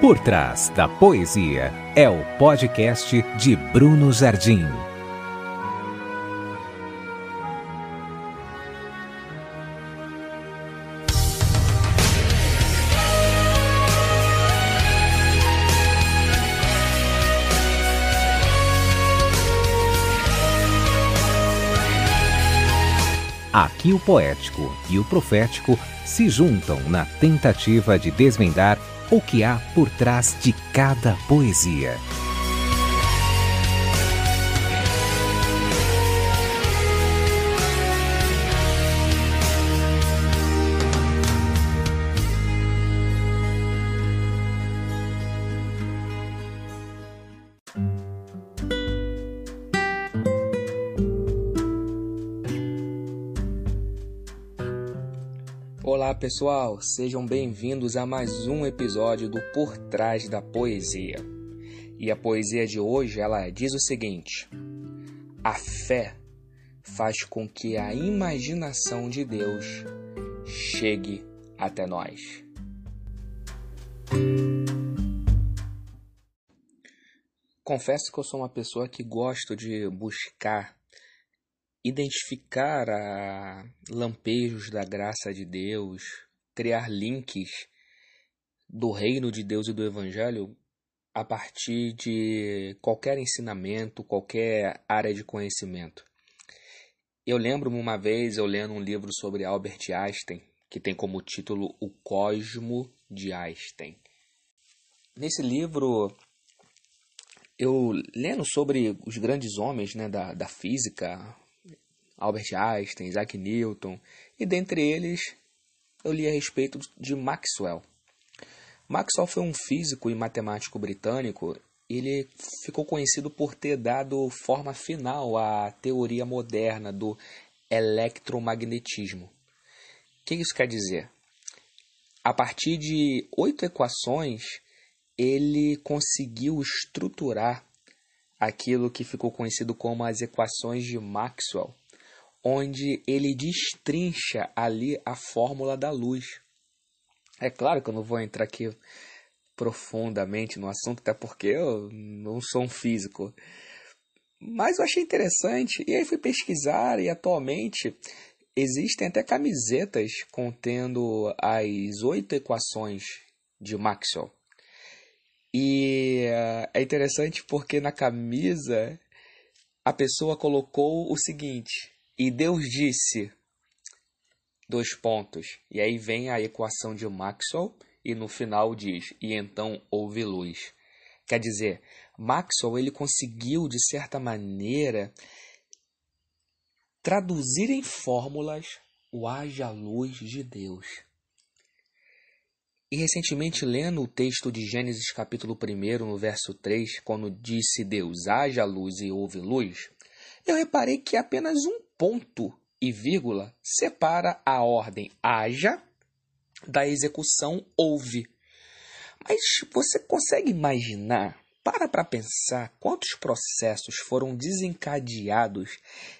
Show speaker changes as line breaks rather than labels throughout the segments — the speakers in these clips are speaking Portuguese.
Por trás da poesia é o podcast de Bruno Jardim. Aqui o poético e o profético se juntam na tentativa de desvendar o que há por trás de cada poesia.
Olá pessoal, sejam bem-vindos a mais um episódio do Por Trás da Poesia. E a poesia de hoje ela diz o seguinte: A fé faz com que a imaginação de Deus chegue até nós. Confesso que eu sou uma pessoa que gosto de buscar identificar a lampejos da graça de Deus, criar links do reino de Deus e do evangelho a partir de qualquer ensinamento, qualquer área de conhecimento. Eu lembro-me uma vez eu lendo um livro sobre Albert Einstein, que tem como título O Cosmo de Einstein. Nesse livro, eu lendo sobre os grandes homens né, da, da física, Albert Einstein, Isaac Newton, e dentre eles eu li a respeito de Maxwell. Maxwell foi um físico e matemático britânico. Ele ficou conhecido por ter dado forma final à teoria moderna do eletromagnetismo. O que isso quer dizer? A partir de oito equações, ele conseguiu estruturar aquilo que ficou conhecido como as equações de Maxwell onde ele destrincha ali a fórmula da luz. É claro que eu não vou entrar aqui profundamente no assunto, até porque eu não sou um físico. Mas eu achei interessante e aí fui pesquisar e atualmente existem até camisetas contendo as oito equações de Maxwell. E eh, é interessante porque na camisa a pessoa colocou o seguinte: e Deus disse: dois pontos. E aí vem a equação de Maxwell e no final diz: e então houve luz. Quer dizer, Maxwell ele conseguiu de certa maneira traduzir em fórmulas o haja luz de Deus. E recentemente, lendo o texto de Gênesis capítulo 1, no verso 3, quando disse Deus, haja luz e houve luz, eu reparei que apenas um ponto e vírgula separa a ordem haja da execução houve. Mas você consegue imaginar, para para pensar, quantos processos foram desencadeados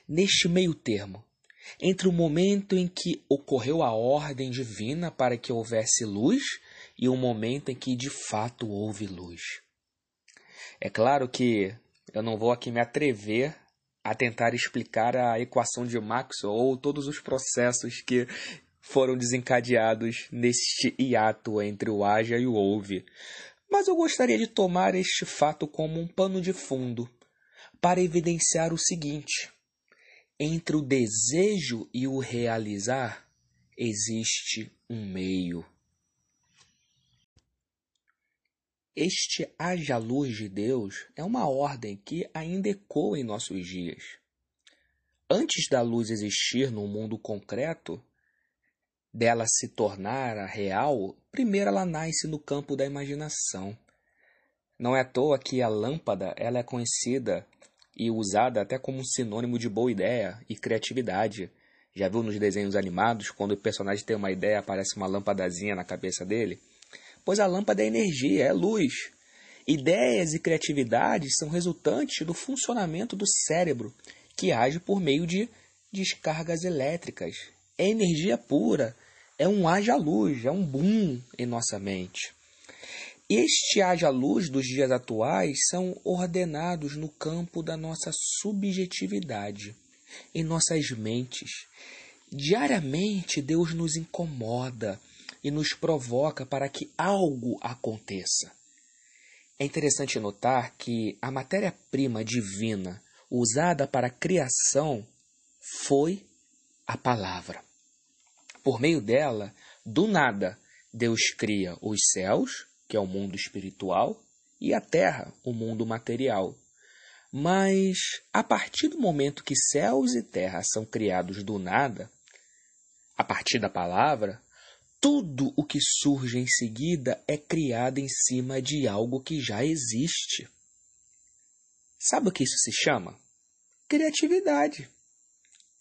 neste meio termo? Entre o momento em que ocorreu a ordem divina para que houvesse luz e o momento em que de fato houve luz. É claro que eu não vou aqui me atrever a tentar explicar a equação de Maxwell ou todos os processos que foram desencadeados neste hiato entre o haja e o houve. Mas eu gostaria de tomar este fato como um pano de fundo para evidenciar o seguinte: entre o desejo e o realizar existe um meio. Este haja luz de Deus é uma ordem que ainda ecoa em nossos dias. Antes da luz existir no mundo concreto, dela se tornar a real, primeiro ela nasce no campo da imaginação. Não é à toa que a lâmpada ela é conhecida e usada até como sinônimo de boa ideia e criatividade. Já viu nos desenhos animados, quando o personagem tem uma ideia, aparece uma lâmpadazinha na cabeça dele? Pois a lâmpada é energia, é luz. Ideias e criatividade são resultantes do funcionamento do cérebro, que age por meio de descargas elétricas. É energia pura, é um haja luz, é um boom em nossa mente. este haja luz dos dias atuais são ordenados no campo da nossa subjetividade, em nossas mentes. Diariamente Deus nos incomoda e nos provoca para que algo aconteça. É interessante notar que a matéria-prima divina usada para a criação foi a palavra. Por meio dela, do nada, Deus cria os céus, que é o mundo espiritual, e a terra, o mundo material. Mas a partir do momento que céus e terra são criados do nada, a partir da palavra, tudo o que surge em seguida é criado em cima de algo que já existe. Sabe o que isso se chama? Criatividade.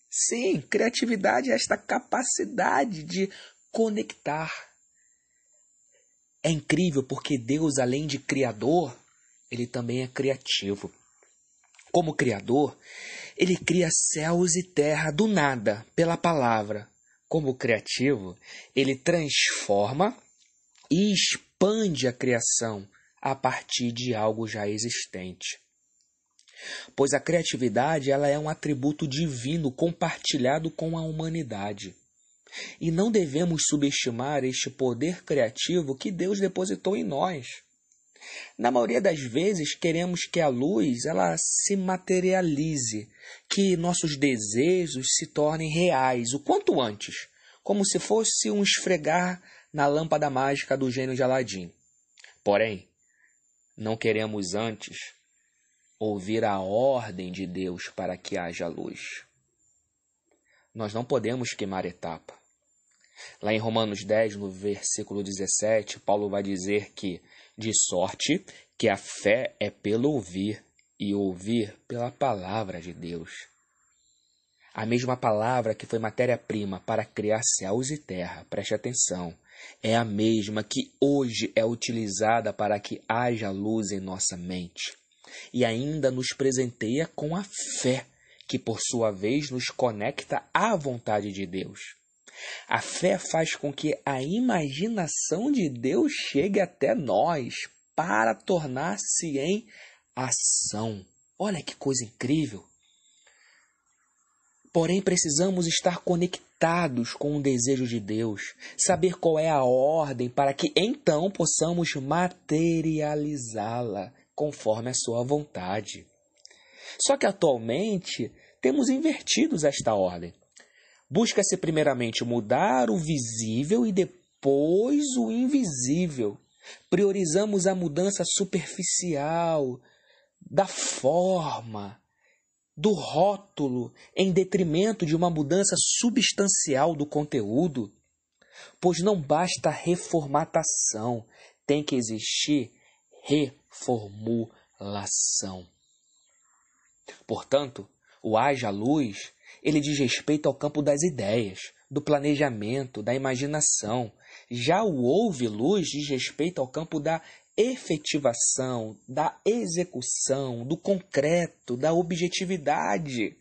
Sim, criatividade é esta capacidade de conectar. É incrível porque Deus, além de criador, ele também é criativo. Como criador, ele cria céus e terra do nada, pela palavra. Como criativo, ele transforma e expande a criação a partir de algo já existente pois a criatividade ela é um atributo divino compartilhado com a humanidade. E não devemos subestimar este poder criativo que Deus depositou em nós. Na maioria das vezes queremos que a luz ela se materialize, que nossos desejos se tornem reais o quanto antes, como se fosse um esfregar na lâmpada mágica do gênio de Aladim. Porém, não queremos antes ouvir a ordem de Deus para que haja luz. Nós não podemos queimar etapa. Lá em Romanos 10, no versículo 17, Paulo vai dizer que, de sorte que a fé é pelo ouvir, e ouvir pela palavra de Deus. A mesma palavra que foi matéria-prima para criar céus e terra, preste atenção, é a mesma que hoje é utilizada para que haja luz em nossa mente e ainda nos presenteia com a fé, que por sua vez nos conecta à vontade de Deus. A fé faz com que a imaginação de Deus chegue até nós para tornar-se em ação. Olha que coisa incrível! Porém, precisamos estar conectados com o desejo de Deus, saber qual é a ordem para que então possamos materializá-la conforme a sua vontade. Só que atualmente temos invertidos esta ordem. Busca-se primeiramente mudar o visível e depois o invisível. Priorizamos a mudança superficial, da forma, do rótulo, em detrimento de uma mudança substancial do conteúdo. Pois não basta reformatação, tem que existir reformulação. Portanto, o haja luz, ele diz respeito ao campo das ideias, do planejamento, da imaginação. Já o ouve luz diz respeito ao campo da efetivação, da execução, do concreto, da objetividade.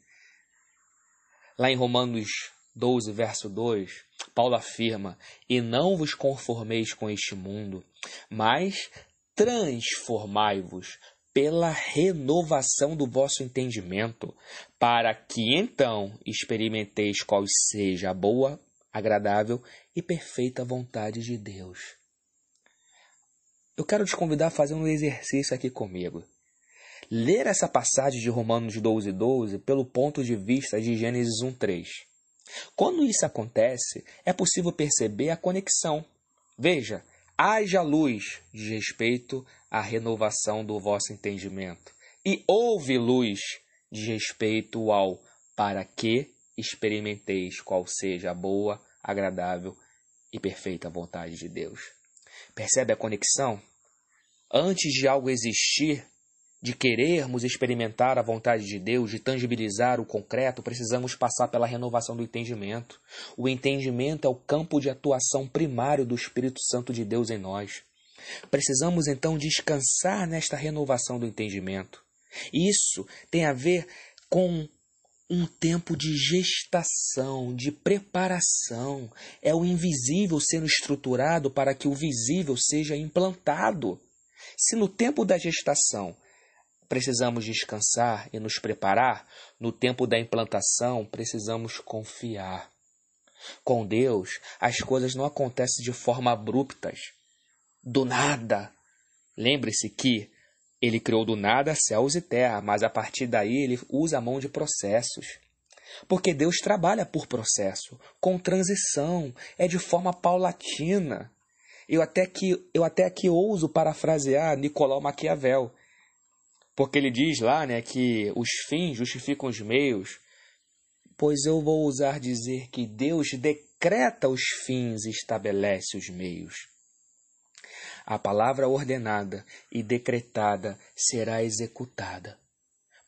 Lá em Romanos 12, verso 2, Paulo afirma: E não vos conformeis com este mundo, mas transformai-vos pela renovação do vosso entendimento, para que então experimenteis qual seja a boa, agradável e perfeita vontade de Deus. Eu quero te convidar a fazer um exercício aqui comigo. Ler essa passagem de Romanos 12, 12 pelo ponto de vista de Gênesis 1, 3. Quando isso acontece, é possível perceber a conexão. Veja, haja luz de respeito à renovação do vosso entendimento, e houve luz de respeito ao para que experimenteis qual seja a boa, agradável e perfeita vontade de Deus. Percebe a conexão? Antes de algo existir, de querermos experimentar a vontade de Deus, de tangibilizar o concreto, precisamos passar pela renovação do entendimento. O entendimento é o campo de atuação primário do Espírito Santo de Deus em nós. Precisamos então descansar nesta renovação do entendimento. Isso tem a ver com um tempo de gestação, de preparação. É o invisível sendo estruturado para que o visível seja implantado. Se no tempo da gestação precisamos descansar e nos preparar, no tempo da implantação precisamos confiar. Com Deus, as coisas não acontecem de forma abruptas, do nada. Lembre-se que ele criou do nada céus e terra, mas a partir daí ele usa a mão de processos. Porque Deus trabalha por processo, com transição, é de forma paulatina. Eu até que eu até aqui ouso parafrasear Nicolau Maquiavel, porque ele diz lá, né, que os fins justificam os meios. Pois eu vou ousar dizer que Deus decreta os fins e estabelece os meios. A palavra ordenada e decretada será executada.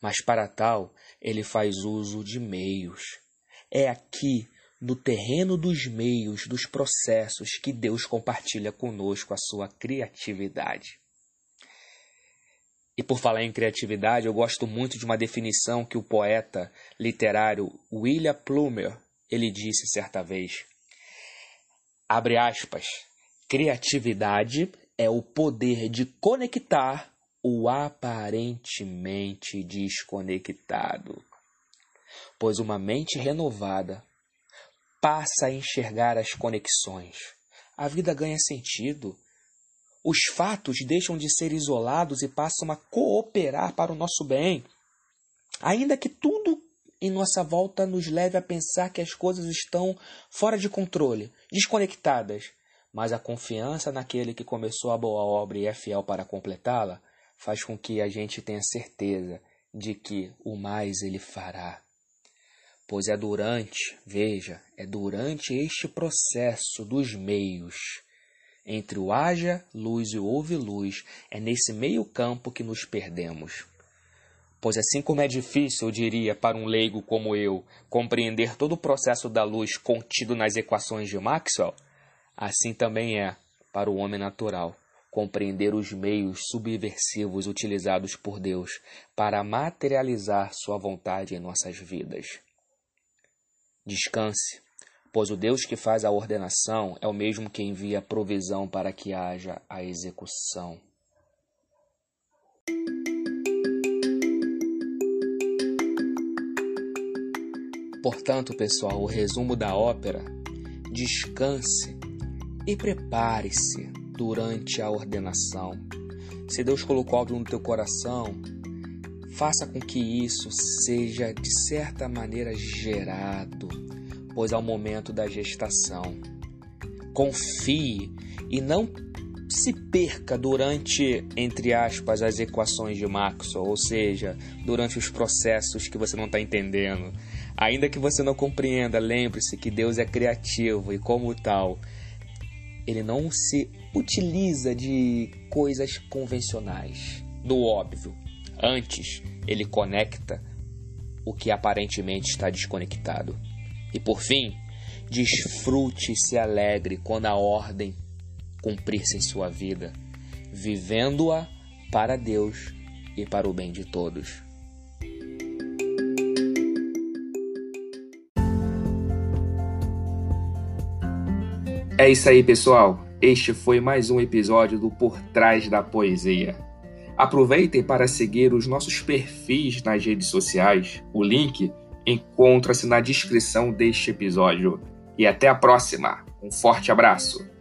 Mas para tal, ele faz uso de meios. É aqui, no terreno dos meios, dos processos, que Deus compartilha conosco a sua criatividade. E por falar em criatividade, eu gosto muito de uma definição que o poeta literário William Plumer ele disse certa vez. Abre aspas. Criatividade é o poder de conectar o aparentemente desconectado. Pois uma mente renovada passa a enxergar as conexões. A vida ganha sentido. Os fatos deixam de ser isolados e passam a cooperar para o nosso bem. Ainda que tudo em nossa volta nos leve a pensar que as coisas estão fora de controle, desconectadas, mas a confiança naquele que começou a boa obra e é fiel para completá-la faz com que a gente tenha certeza de que o mais ele fará. Pois é durante, veja, é durante este processo dos meios, entre o haja luz e o houve luz, é nesse meio campo que nos perdemos. Pois assim como é difícil, eu diria, para um leigo como eu, compreender todo o processo da luz contido nas equações de Maxwell, Assim também é para o homem natural compreender os meios subversivos utilizados por Deus para materializar sua vontade em nossas vidas. Descanse, pois o Deus que faz a ordenação é o mesmo que envia a provisão para que haja a execução. Portanto, pessoal, o resumo da ópera: descanse e prepare-se durante a ordenação. Se Deus colocou algo no teu coração, faça com que isso seja de certa maneira gerado, pois é o momento da gestação. Confie e não se perca durante, entre aspas, as equações de Maxwell, ou seja, durante os processos que você não está entendendo. Ainda que você não compreenda, lembre-se que Deus é criativo e, como tal, ele não se utiliza de coisas convencionais, do óbvio. Antes, ele conecta o que aparentemente está desconectado. E por fim, desfrute e se alegre quando a ordem cumprir-se em sua vida, vivendo-a para Deus e para o bem de todos. É isso aí, pessoal. Este foi mais um episódio do Por Trás da Poesia. Aproveitem para seguir os nossos perfis nas redes sociais. O link encontra-se na descrição deste episódio. E até a próxima. Um forte abraço.